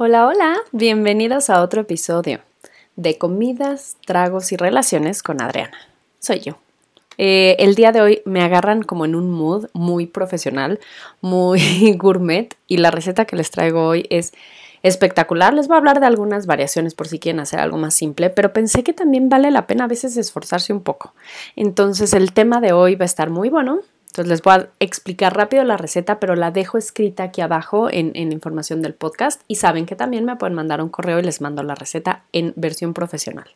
Hola, hola, bienvenidos a otro episodio de Comidas, Tragos y Relaciones con Adriana. Soy yo. Eh, el día de hoy me agarran como en un mood muy profesional, muy gourmet y la receta que les traigo hoy es espectacular. Les voy a hablar de algunas variaciones por si quieren hacer algo más simple, pero pensé que también vale la pena a veces esforzarse un poco. Entonces el tema de hoy va a estar muy bueno, entonces les voy a explicar rápido la receta, pero la dejo escrita aquí abajo en, información del podcast y saben que también me pueden mandar un correo y les mando la receta en versión profesional.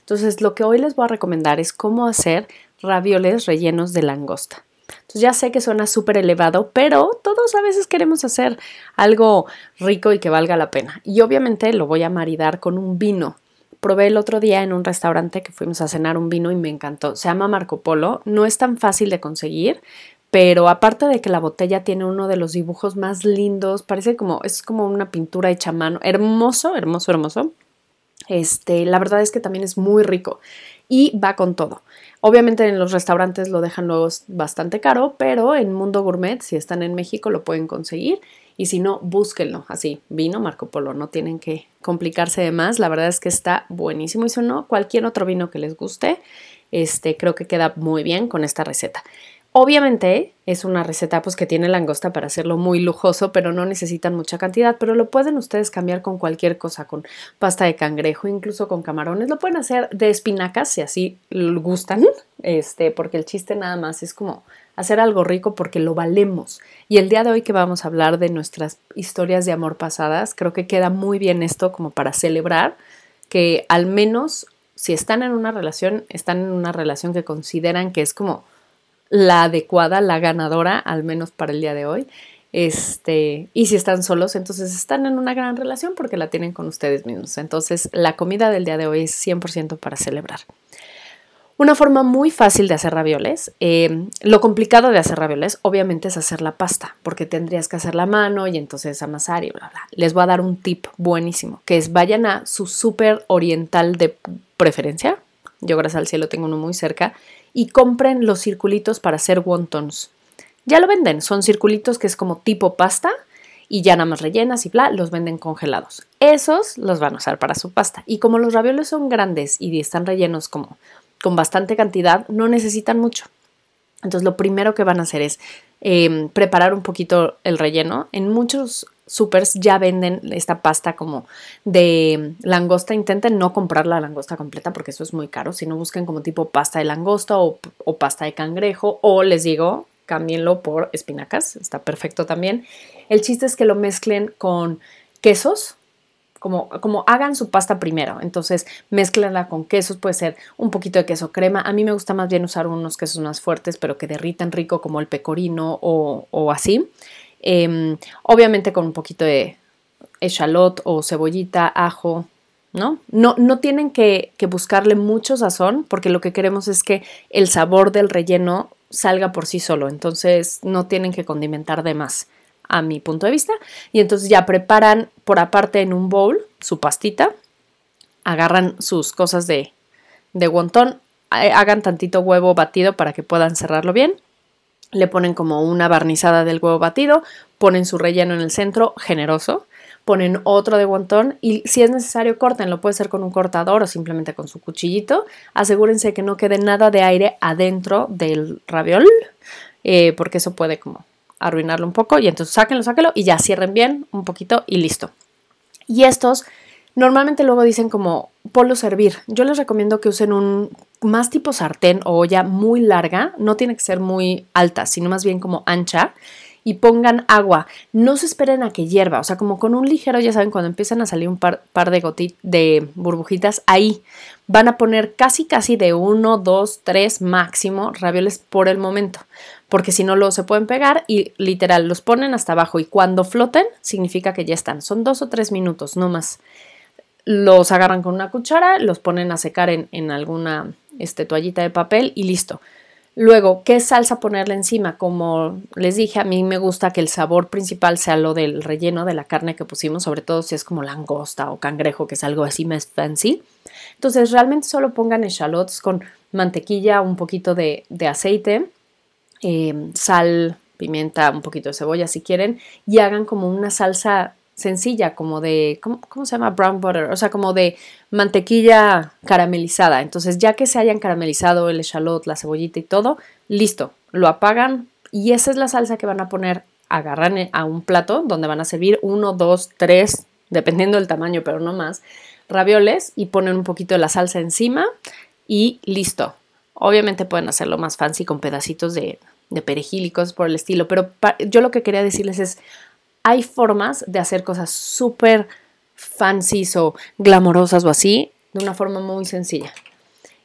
Entonces lo que hoy les voy a recomendar es cómo hacer ravioles rellenos de langosta. Entonces ya sé que suena súper elevado, pero todos a veces queremos hacer algo rico y que valga la pena. Y obviamente lo voy a maridar con un vino probé el otro día en un restaurante que fuimos a cenar un vino y me encantó. Se llama Marco Polo. No es tan fácil de conseguir, pero aparte de que la botella tiene uno de los dibujos más lindos, parece como es como una pintura hecha a mano, hermoso, hermoso, hermoso. Este, la verdad es que también es muy rico y va con todo. Obviamente en los restaurantes lo dejan luego bastante caro, pero en Mundo Gourmet, si están en México, lo pueden conseguir. Y si no, búsquenlo. Así, vino Marco Polo, no tienen que complicarse de más. La verdad es que está buenísimo. Y si no, cualquier otro vino que les guste, este, creo que queda muy bien con esta receta. Obviamente es una receta pues que tiene langosta para hacerlo muy lujoso, pero no necesitan mucha cantidad, pero lo pueden ustedes cambiar con cualquier cosa, con pasta de cangrejo, incluso con camarones, lo pueden hacer de espinacas si así gustan, este, porque el chiste nada más es como hacer algo rico porque lo valemos. Y el día de hoy que vamos a hablar de nuestras historias de amor pasadas, creo que queda muy bien esto como para celebrar que al menos si están en una relación, están en una relación que consideran que es como la adecuada, la ganadora, al menos para el día de hoy. Este, y si están solos, entonces están en una gran relación porque la tienen con ustedes mismos. Entonces, la comida del día de hoy es 100% para celebrar. Una forma muy fácil de hacer ravioles. Eh, lo complicado de hacer ravioles, obviamente, es hacer la pasta, porque tendrías que hacer la mano y entonces amasar y bla, bla. Les voy a dar un tip buenísimo, que es vayan a su súper oriental de preferencia. Yo, gracias al cielo, tengo uno muy cerca y compren los circulitos para hacer wontons. Ya lo venden, son circulitos que es como tipo pasta y ya nada más rellenas y bla, los venden congelados. Esos los van a usar para su pasta. Y como los ravioles son grandes y están rellenos como con bastante cantidad, no necesitan mucho. Entonces lo primero que van a hacer es em, preparar un poquito el relleno. En muchos supers ya venden esta pasta como de langosta. Intenten no comprar la langosta completa porque eso es muy caro. Si no busquen como tipo pasta de langosta o, pasta de cangrejo o les digo, cámbienlo por espinacas. Está perfecto también. El chiste es que lo mezclen con quesos. Como, hagan su pasta primero. Entonces, mezclenla con quesos, puede ser un poquito de queso crema. A mí me gusta más bien usar unos quesos más fuertes, pero que derritan rico, como el pecorino o, o así. Em, obviamente con un poquito de echalot o cebollita, ajo, ¿no? No, no tienen que, que, buscarle mucho sazón porque lo que queremos es que el sabor del relleno salga por sí solo, entonces no tienen que condimentar de más a mi punto de vista y entonces ya preparan por aparte en un bowl su pastita, agarran sus cosas de, de wonton, hagan tantito huevo batido para que puedan cerrarlo bien le ponen como una barnizada del huevo batido, ponen su relleno en el centro, generoso, ponen otro de guantón y si es necesario lo puede ser con un cortador o simplemente con su cuchillito. Asegúrense que no quede nada de aire adentro del raviol, eh, porque eso puede como arruinarlo un poco y entonces sáquenlo, sáquenlo y ya cierren bien un poquito y listo. Y estos Normalmente luego dicen como polo servir. Yo les recomiendo que usen un más tipo sartén o olla muy larga, no tiene que ser muy alta, sino más bien como ancha y pongan agua. No se esperen a que hierva, o sea, como con un ligero, ya saben, cuando empiezan a salir un par, de, de burbujitas, ahí van a poner casi, casi de uno, dos, tres máximo ravioles por el momento, porque si no, lo se pueden pegar y literal los ponen hasta abajo y cuando floten significa que ya están. Son dos o tres minutos, no más los agarran con una cuchara, los ponen a secar en, alguna este, toallita de papel y listo. Luego, ¿qué salsa ponerle encima? Como les dije, a mí me gusta que el sabor principal sea lo del relleno de la carne que pusimos, sobre todo si es como langosta o cangrejo, que es algo así más fancy. Entonces, realmente solo pongan echalots con mantequilla, un poquito de, aceite, eh, sal, pimienta, un poquito de cebolla si quieren, y hagan como una salsa sencilla, como de, ¿cómo, se llama? Brown butter, o sea, como de mantequilla caramelizada. Entonces, ya que se hayan caramelizado el echalot, la cebollita y todo, listo, lo apagan y esa es la salsa que van a poner, agarran a un plato donde van a servir uno, dos, tres, dependiendo del tamaño, pero no más, ravioles y ponen un poquito de la salsa encima y listo. Obviamente pueden hacerlo más fancy con pedacitos de, de perejil por el estilo, pero yo lo que quería decirles es, hay formas de hacer cosas súper fancy o glamorosas o así, de una forma muy sencilla.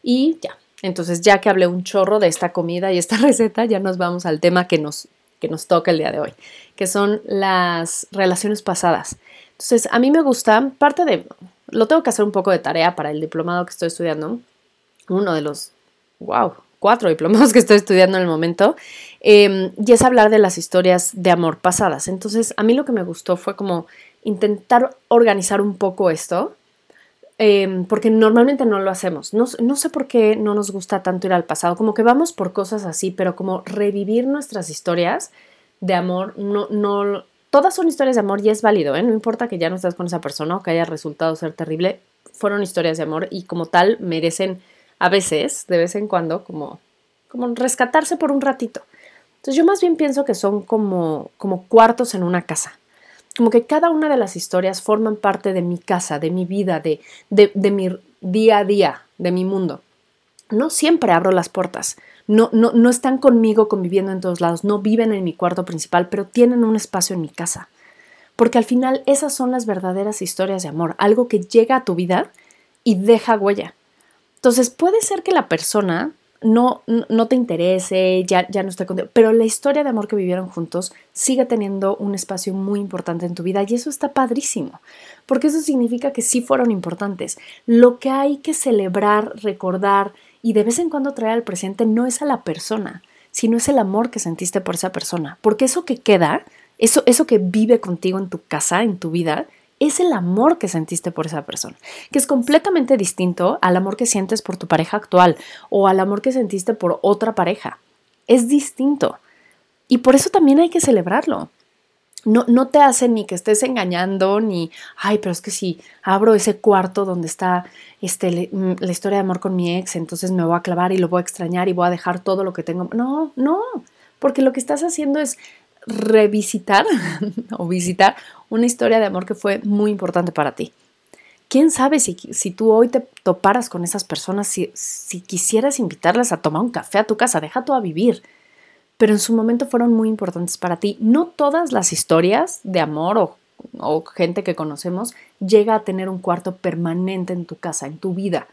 Y ya, entonces ya que hablé un chorro de esta comida y esta receta, ya nos vamos al tema que nos, que nos toca el día de hoy, que son las relaciones pasadas. Entonces, a mí me gusta, parte de, lo tengo que hacer un poco de tarea para el diplomado que estoy estudiando, uno de los, wow, cuatro diplomados que estoy estudiando en el momento, em, y es hablar de las historias de amor pasadas. Entonces, a mí lo que me gustó fue como intentar organizar un poco esto, em, porque normalmente no lo hacemos. No, no, sé por qué no nos gusta tanto ir al pasado, como que vamos por cosas así, pero como revivir nuestras historias de amor, no, no, todas son historias de amor y es válido, ¿eh? no importa que ya no estés con esa persona o que haya resultado ser terrible, fueron historias de amor y como tal merecen a veces, de vez en cuando, como, como rescatarse por un ratito. Entonces yo más bien pienso que son como, como cuartos en una casa. Como que cada una de las historias forman parte de mi casa, de mi vida, de, de, de mi día a día, de mi mundo. No siempre abro las puertas, no, no, no están conmigo conviviendo en todos lados, no viven en mi cuarto principal, pero tienen un espacio en mi casa. Porque al final esas son las verdaderas historias de amor, algo que llega a tu vida y deja huella. Entonces puede ser que la persona no, no te interese, ya, ya no esté contigo, pero la historia de amor que vivieron juntos sigue teniendo un espacio muy importante en tu vida y eso está padrísimo, porque eso significa que sí fueron importantes. Lo que hay que celebrar, recordar y de vez en cuando traer al presente no es a la persona, sino es el amor que sentiste por esa persona, porque eso que queda, eso, eso que vive contigo en tu casa, en tu vida, es el amor que sentiste por esa persona, que es completamente distinto al amor que sientes por tu pareja actual o al amor que sentiste por otra pareja. Es distinto. Y por eso también hay que celebrarlo. No, no te hace ni que estés engañando, ni, ay, pero es que si abro ese cuarto donde está este, mm, la historia de amor con mi ex, entonces me voy a clavar y lo voy a extrañar y voy a dejar todo lo que tengo. No, no, porque lo que estás haciendo es revisitar o visitar una historia de amor que fue muy importante para ti. ¿Quién sabe si, si tú hoy te toparas con esas personas, si, si, quisieras invitarlas a tomar un café a tu casa, deja tú a vivir? Pero en su momento fueron muy importantes para ti. No todas las historias de amor o, o gente que conocemos llega a tener un cuarto permanente en tu casa, en tu vida.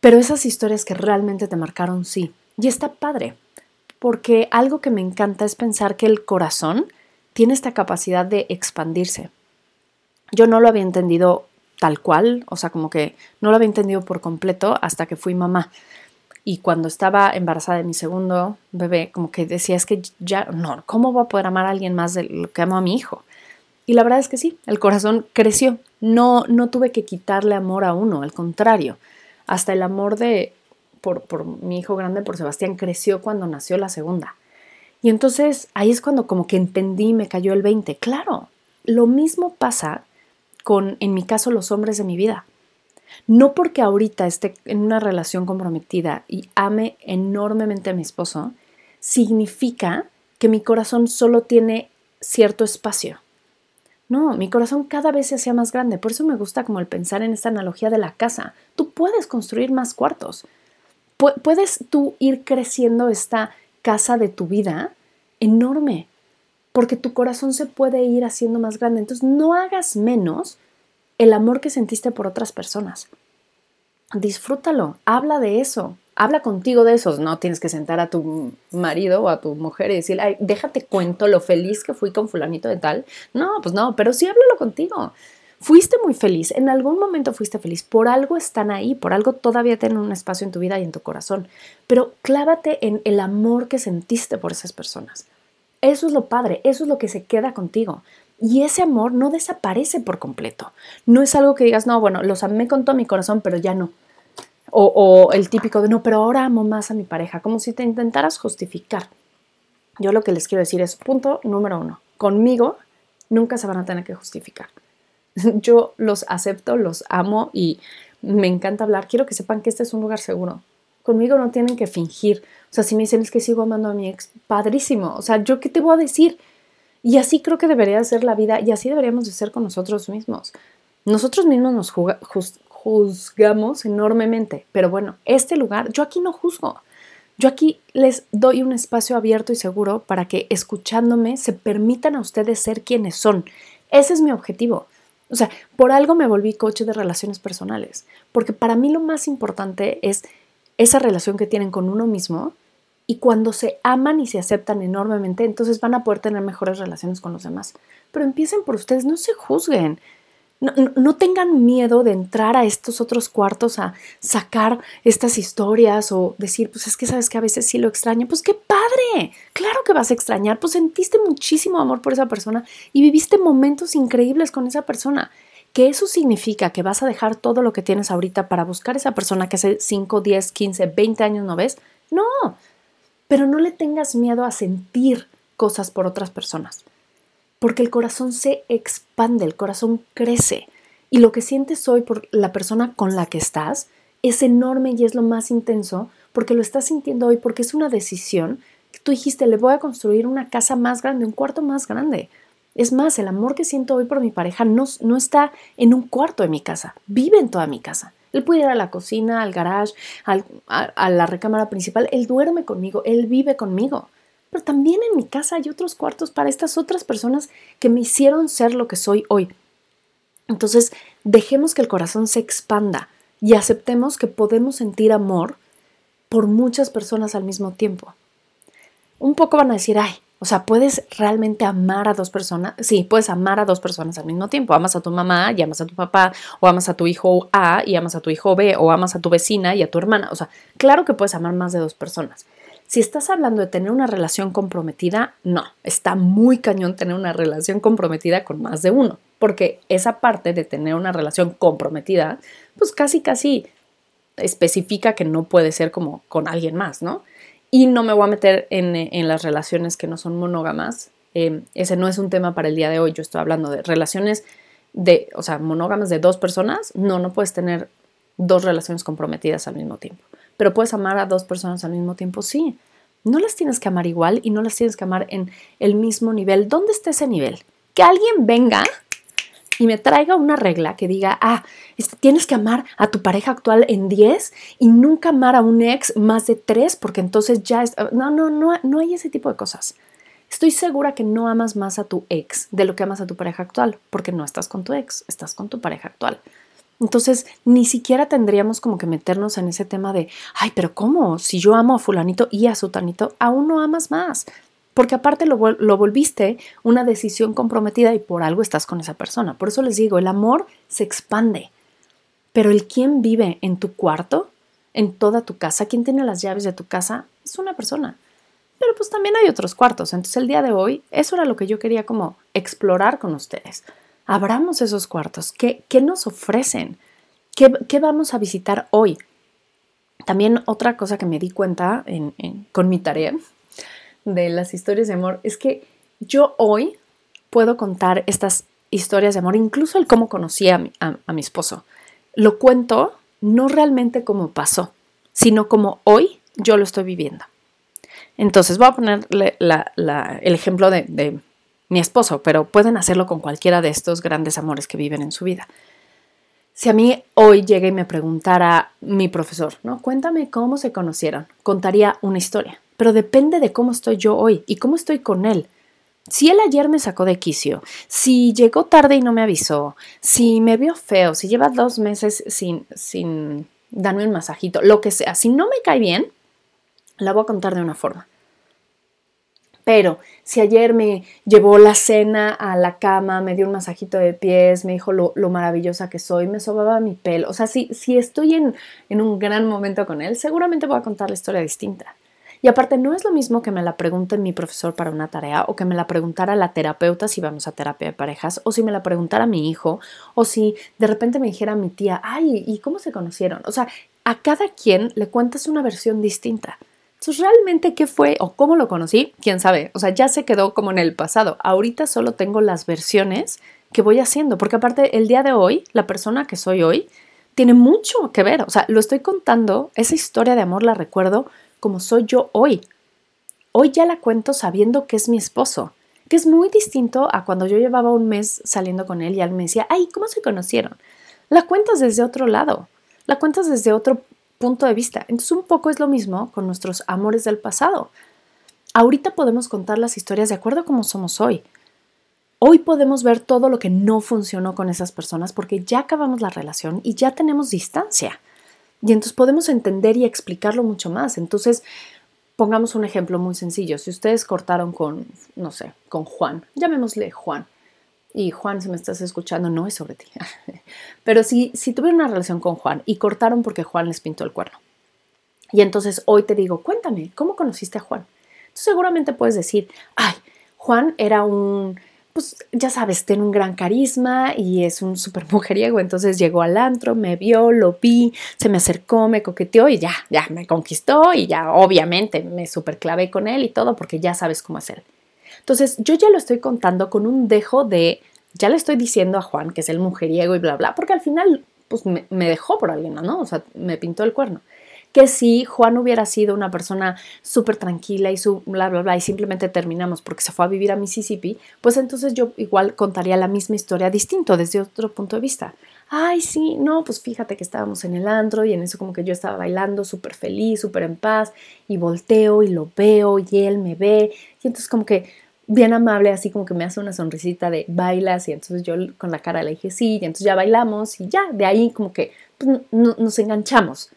Pero esas historias que realmente te marcaron, sí. Y está padre porque algo que me encanta es pensar que el corazón tiene esta capacidad de expandirse. Yo no lo había entendido tal cual, o sea, como que no lo había entendido por completo hasta que fui mamá. Y cuando estaba embarazada de mi segundo bebé, como que decía, es que ya, no, ¿cómo voy a poder amar a alguien más de lo que amo a mi hijo? Y la verdad es que sí, el corazón creció. No, no tuve que quitarle amor a uno, al contrario. Hasta el amor de por, mi hijo grande, por Sebastián, creció cuando nació la segunda. Y entonces ahí es cuando como que entendí, me cayó el 20. Claro, lo mismo pasa con, en mi caso, los hombres de mi vida. No porque ahorita esté en una relación comprometida y ame enormemente a mi esposo, significa que mi corazón solo tiene cierto espacio. No, mi corazón cada vez se hacía más grande. Por eso me gusta como el pensar en esta analogía de la casa. Tú puedes construir más cuartos puedes tú ir creciendo esta casa de tu vida enorme, porque tu corazón se puede ir haciendo más grande. Entonces, no hagas menos el amor que sentiste por otras personas. Disfrútalo, habla de eso, habla contigo de eso. No tienes que sentar a tu marido o a tu mujer y decirle, Ay, déjate cuento lo feliz que fui con fulanito de tal. No, pues no, pero sí háblalo contigo. Fuiste muy feliz, en algún momento fuiste feliz, por algo están ahí, por algo todavía tienen un espacio en tu vida y en tu corazón, pero clávate en el amor que sentiste por esas personas. Eso es lo padre, eso es lo que se queda contigo. Y ese amor no desaparece por completo. No es algo que digas, no, bueno, los amé con todo mi corazón, pero ya no. O, el típico de, no, pero ahora amo más a mi pareja, como si te intentaras justificar. Yo lo que les quiero decir es, punto número uno, conmigo Nunca se van a tener que justificar. Yo los acepto, los amo y me encanta hablar. Quiero que sepan que este es un lugar seguro. Conmigo no tienen que fingir. O sea, si me dicen es que sigo amando a mi ex, padrísimo. O sea, ¿yo qué te voy a decir? Y así creo que debería ser la vida y así deberíamos de ser con nosotros mismos. Nosotros mismos nos juzgamos enormemente, pero bueno, este lugar, yo aquí no juzgo. Yo aquí les doy un espacio abierto y seguro para que escuchándome se permitan a ustedes ser quienes son. Ese es mi objetivo. O sea, por algo me volví coche de relaciones personales, porque para mí lo más importante es esa relación que tienen con uno mismo y cuando se aman y se aceptan enormemente, entonces van a poder tener mejores relaciones con los demás. Pero empiecen por ustedes, no se juzguen. No, tengan miedo de entrar a estos otros cuartos a sacar estas historias o decir, pues es que sabes que a veces sí lo extraño. Pues qué padre, claro que vas a extrañar, pues sentiste muchísimo amor por esa persona y viviste momentos increíbles con esa persona. Que eso significa que vas a dejar todo lo que tienes ahorita para buscar esa persona que hace 5, 10, 15, 20 años no ves. No, pero no le tengas miedo a sentir cosas por otras personas porque el corazón se expande, el corazón crece y lo que sientes hoy por la persona con la que estás es enorme y es lo más intenso porque lo estás sintiendo hoy porque es una decisión que tú dijiste, le voy a construir una casa más grande, un cuarto más grande. Es más, el amor que siento hoy por mi pareja no, no está en un cuarto de mi casa, vive en toda mi casa. Él puede ir a la cocina, al garage, a, a la recámara principal, él duerme conmigo, él vive conmigo pero también en mi casa hay otros cuartos para estas otras personas que me hicieron ser lo que soy hoy. Entonces, dejemos que el corazón se expanda y aceptemos que podemos sentir amor por muchas personas al mismo tiempo. Un poco van a decir, ay, o sea, ¿puedes realmente amar a dos personas? Sí, puedes amar a dos personas al mismo tiempo. Amas a tu mamá y amas a tu papá, o amas a tu hijo A y amas a tu hijo B, o amas a tu vecina y a tu hermana. O sea, claro que puedes amar más de dos personas. Si estás hablando de tener una relación comprometida, no, está muy cañón tener una relación comprometida con más de uno, porque esa parte de tener una relación comprometida, pues casi, casi especifica que no puede ser como con alguien más, ¿no? Y no me voy a meter en, las relaciones que no son monógamas. Eh, ese no es un tema para el día de hoy. Yo estoy hablando de relaciones de, o sea, monógamas de dos personas. No, no puedes tener dos relaciones comprometidas al mismo tiempo pero puedes amar a dos personas al mismo tiempo, sí. No las tienes que amar igual y no las tienes que amar en el mismo nivel. ¿Dónde está ese nivel? Que alguien venga y me traiga una regla que diga, ah, tienes que amar a tu pareja actual en 10 y nunca amar a un ex más de 3 porque entonces ya es... No, no, no, no hay ese tipo de cosas. Estoy segura que no amas más a tu ex de lo que amas a tu pareja actual porque no estás con tu ex, estás con tu pareja actual. Entonces, ni siquiera tendríamos como que meternos en ese tema de, ay, pero ¿cómo? Si yo amo a fulanito y a sutanito, aún no amas más. Porque aparte lo, lo volviste una decisión comprometida y por algo estás con esa persona. Por eso les digo, el amor se expande. Pero el quién vive en tu cuarto, en toda tu casa, quién tiene las llaves de tu casa, es una persona. Pero pues también hay otros cuartos. Entonces el día de hoy, eso era lo que yo quería como explorar con ustedes abramos esos cuartos. ¿Qué, nos ofrecen? ¿Qué, vamos a visitar hoy? También otra cosa que me di cuenta con mi tarea de las historias de amor es que yo hoy puedo contar estas historias de amor, incluso el cómo conocí a mi, a, mi esposo. Lo cuento no realmente como pasó, sino como hoy yo lo estoy viviendo. Entonces voy a ponerle el ejemplo de, mi esposo, pero pueden hacerlo con cualquiera de estos grandes amores que viven en su vida. Si a mí hoy llega y me preguntara mi profesor, ¿no? Cuéntame cómo se conocieron, contaría una historia, pero depende de cómo estoy yo hoy y cómo estoy con él. Si él ayer me sacó de quicio, si llegó tarde y no me avisó, si me vio feo, si lleva dos meses sin, sin darme un masajito, lo que sea, si no me cae bien, la voy a contar de una forma. Pero si ayer me llevó la cena a la cama, me dio un masajito de pies, me dijo lo, maravillosa que soy, me sobaba mi pelo, o sea, si, si estoy en, en un gran momento con él, seguramente voy a contar la historia distinta. Y aparte, no es lo mismo que me la pregunte mi profesor para una tarea o que me la preguntara la terapeuta si vamos a terapia de parejas o si me la preguntara mi hijo o si de repente me dijera mi tía, ay, ¿y cómo se conocieron? O sea, a cada quien le cuentas una versión distinta. Realmente, ¿qué fue o cómo lo conocí? ¿Quién sabe? O sea, ya se quedó como en el pasado. Ahorita solo tengo las versiones que voy haciendo, porque aparte, el día de hoy, la persona que soy hoy, tiene mucho que ver. O sea, lo estoy contando, esa historia de amor la recuerdo como soy yo hoy. Hoy ya la cuento sabiendo que es mi esposo, que es muy distinto a cuando yo llevaba un mes saliendo con él y él me decía, ay, ¿cómo se conocieron? La cuentas desde otro lado, la cuentas desde otro punto de vista. Entonces un poco es lo mismo con nuestros amores del pasado. Ahorita podemos contar las historias de acuerdo a cómo somos hoy. Hoy podemos ver todo lo que no funcionó con esas personas porque ya acabamos la relación y ya tenemos distancia. Y entonces podemos entender y explicarlo mucho más. Entonces, pongamos un ejemplo muy sencillo. Si ustedes cortaron con, no sé, con Juan, llamémosle Juan, y Juan, si me estás escuchando, no es sobre ti. Pero si, tuvieron una relación con Juan y cortaron porque Juan les pintó el cuerno. Y entonces hoy te digo, cuéntame, ¿cómo conociste a Juan? Tú seguramente puedes decir, ay, Juan era un, pues ya sabes, tiene un gran carisma y es un súper mujeriego. Entonces llegó al antro, me vio, lo vi, se me acercó, me coqueteó y ya, ya me conquistó y ya obviamente me súper clavé con él y todo porque ya sabes cómo él. Entonces, yo ya lo estoy contando con un dejo de, ya le estoy diciendo a Juan que es el mujeriego y bla, bla, porque al final, pues me, dejó por alguien, ¿no? O sea, me pintó el cuerno que si Juan hubiera sido una persona súper tranquila y su bla, bla, bla, y simplemente terminamos porque se fue a vivir a Mississippi, pues entonces yo igual contaría la misma historia distinto desde otro punto de vista. Ay, sí, no, pues fíjate que estábamos en el andro y en eso como que yo estaba bailando súper feliz, súper en paz, y volteo y lo veo y él me ve, y entonces como que bien amable, así como que me hace una sonrisita de bailas y entonces yo con la cara le dije sí, y entonces ya bailamos y ya, de ahí como que pues, nos enganchamos.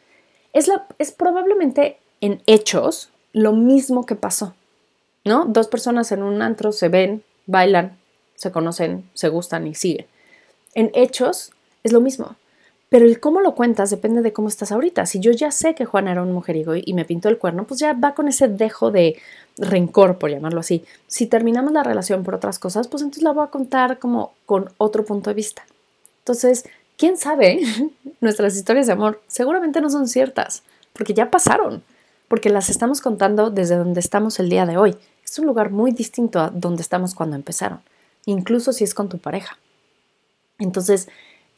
Es, es probablemente en hechos lo mismo que pasó, ¿no? Dos personas en un antro se ven, bailan, se conocen, se gustan y siguen. En hechos es lo mismo. Pero el cómo lo cuentas depende de cómo estás ahorita. Si yo ya sé que Juan era un mujeriego y me pintó el cuerno, pues ya va con ese dejo de rencor, por llamarlo así. Si terminamos la relación por otras cosas, pues entonces la voy a contar como con otro punto de vista. Entonces, quién sabe, nuestras historias de amor seguramente no son ciertas, porque ya pasaron, porque las estamos contando desde donde estamos el día de hoy. Es un lugar muy distinto a donde estamos cuando empezaron, incluso si es con tu pareja. Entonces,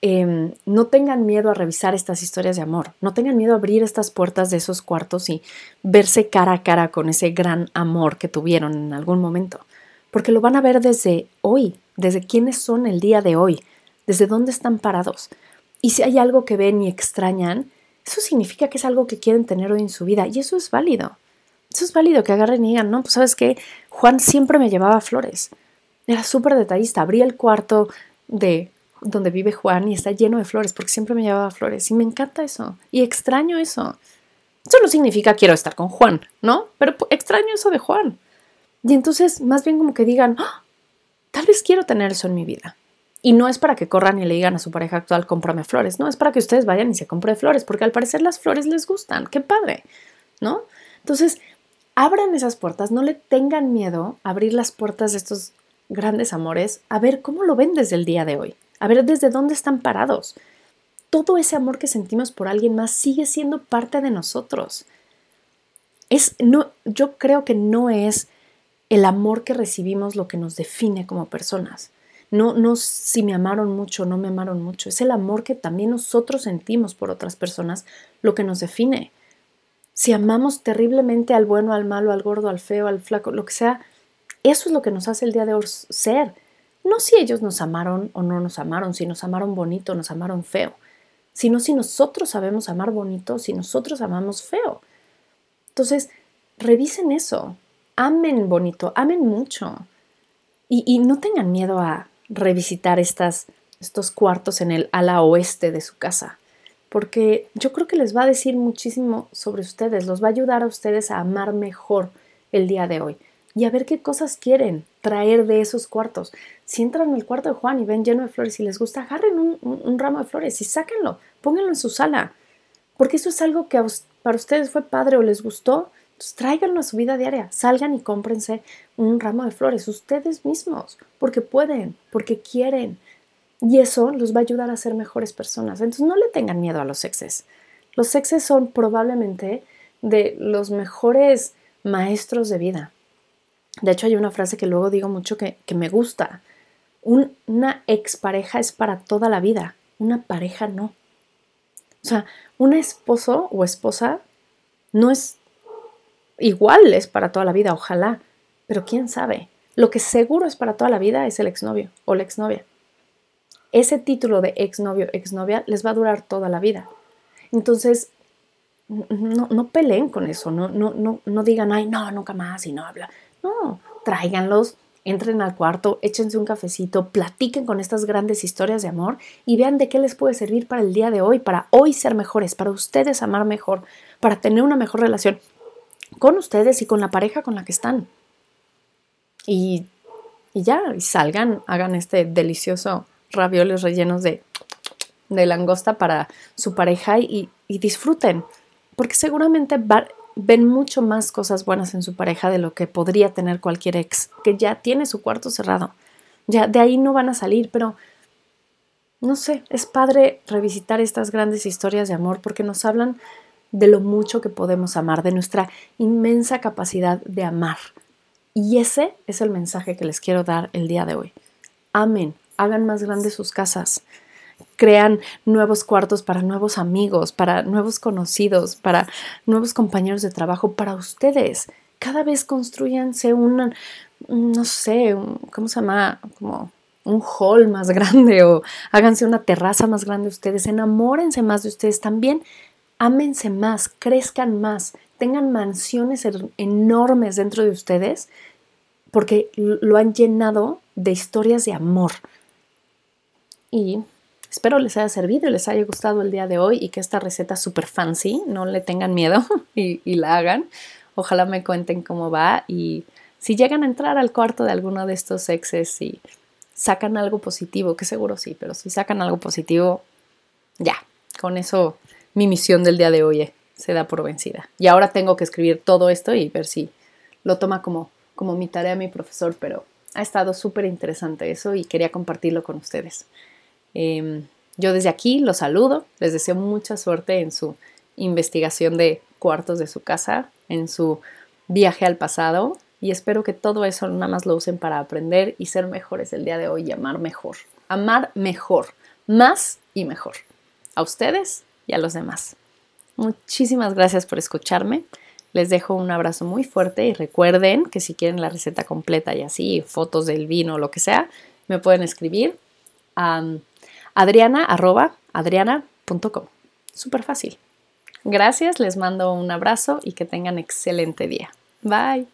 Em, no tengan miedo a revisar estas historias de amor, no tengan miedo a abrir estas puertas de esos cuartos y verse cara a cara con ese gran amor que tuvieron en algún momento, porque lo van a ver desde hoy, desde quiénes son el día de hoy, desde dónde están parados. Y si hay algo que ven y extrañan, eso significa que es algo que quieren tener hoy en su vida y eso es válido. Eso es válido que agarren y digan, no, pues sabes que Juan siempre me llevaba flores. Era súper detallista, abría el cuarto de donde vive Juan y está lleno de flores, porque siempre me llevaba flores y me encanta eso y extraño eso. Eso no significa quiero estar con Juan, ¿no? Pero extraño eso de Juan. Y entonces, más bien como que digan, ¡Ah! tal vez quiero tener eso en mi vida. Y no es para que corran y le digan a su pareja actual, cómprame flores, no, es para que ustedes vayan y se compren flores, porque al parecer las flores les gustan, qué padre, ¿no? Entonces, abran esas puertas, no le tengan miedo a abrir las puertas de estos grandes amores, a ver cómo lo ven desde el día de hoy a ver desde dónde están parados. Todo ese amor que sentimos por alguien más sigue siendo parte de nosotros. Es, no, yo creo que no es el amor que recibimos lo que nos define como personas. No, no si me amaron mucho o no me amaron mucho. Es el amor que también nosotros sentimos por otras personas lo que nos define. Si amamos terriblemente al bueno, al malo, al gordo, al feo, al flaco, lo que sea, eso es lo que nos hace el día de hoy ser. No si ellos nos amaron o no nos amaron, si nos amaron bonito nos amaron feo, sino si nosotros sabemos amar bonito, si nosotros amamos feo. Entonces, revisen eso, amen bonito, amen mucho y, no tengan miedo a revisitar estos cuartos en el ala oeste de su casa, porque yo creo que les va a decir muchísimo sobre ustedes, los va a ayudar a ustedes a amar mejor el día de hoy y a ver qué cosas quieren traer de esos cuartos. Si entran en el cuarto de Juan y ven lleno de flores y les gusta, agarren un, ramo de flores y sáquenlo, pónganlo en su sala. Porque eso es algo que para ustedes fue padre o les gustó, pues tráiganlo a su vida diaria. Salgan y cómprense un ramo de flores ustedes mismos, porque pueden, porque quieren. Y eso los va a ayudar a ser mejores personas. Entonces no le tengan miedo a los exes. Los exes son probablemente de los mejores maestros de vida. De hecho, hay una frase que luego digo mucho que, me gusta. una expareja es para toda la vida, una pareja no. O sea, un esposo o esposa no es igual, es para toda la vida, ojalá, pero quién sabe. Lo que seguro es para toda la vida es el exnovio o la exnovia. Ese título de exnovio, exnovia les va a durar toda la vida. Entonces, no, peleen con eso, no, no digan, ay, no, nunca más y no habla. No, tráiganlos, entren al cuarto, échense un cafecito, platiquen con estas grandes historias de amor y vean de qué les puede servir para el día de hoy, para hoy ser mejores, para ustedes amar mejor, para tener una mejor relación con ustedes y con la pareja con la que están. Y, y ya, y salgan, hagan este delicioso ravioles rellenos de, de langosta para su pareja y, y disfruten, porque seguramente ven mucho más cosas buenas en su pareja de lo que podría tener cualquier ex, que ya tiene su cuarto cerrado. Ya de ahí no van a salir, pero no sé, es padre revisitar estas grandes historias de amor porque nos hablan de lo mucho que podemos amar, de nuestra inmensa capacidad de amar. Y ese es el mensaje que les quiero dar el día de hoy. Amen, hagan más grandes sus casas, crean nuevos cuartos para nuevos amigos, para nuevos conocidos, para nuevos compañeros de trabajo, para ustedes. Cada vez construyanse un, no sé, ¿cómo se llama? Como un hall más grande o háganse una terraza más grande ustedes, enamórense más de ustedes también, ámense más, crezcan más, tengan mansiones enormes dentro de ustedes porque lo han llenado de historias de amor. Y Espero les haya servido y les haya gustado el día de hoy y que esta receta super fancy no le tengan miedo y, la hagan. Ojalá me cuenten cómo va y si llegan a entrar al cuarto de alguno de estos exes y sacan algo positivo, que seguro sí, pero si sacan algo positivo, ya, con eso mi misión del día de hoy eh, se da por vencida. Y ahora tengo que escribir todo esto y ver si lo toma como, como mi tarea mi profesor, pero ha estado súper interesante eso y quería compartirlo con ustedes. Em, yo desde aquí los saludo, les deseo mucha suerte en su investigación de cuartos de su casa, en su viaje al pasado y espero que todo eso nada más lo usen para aprender y ser mejores el día de hoy y amar mejor. Amar mejor, más y mejor. A ustedes y a los demás. Muchísimas gracias por escucharme. Les dejo un abrazo muy fuerte y recuerden que si quieren la receta completa y así, fotos del vino o lo que sea, me pueden escribir adriana arroba. Súper fácil. Gracias, les mando un abrazo y que tengan excelente día. Bye.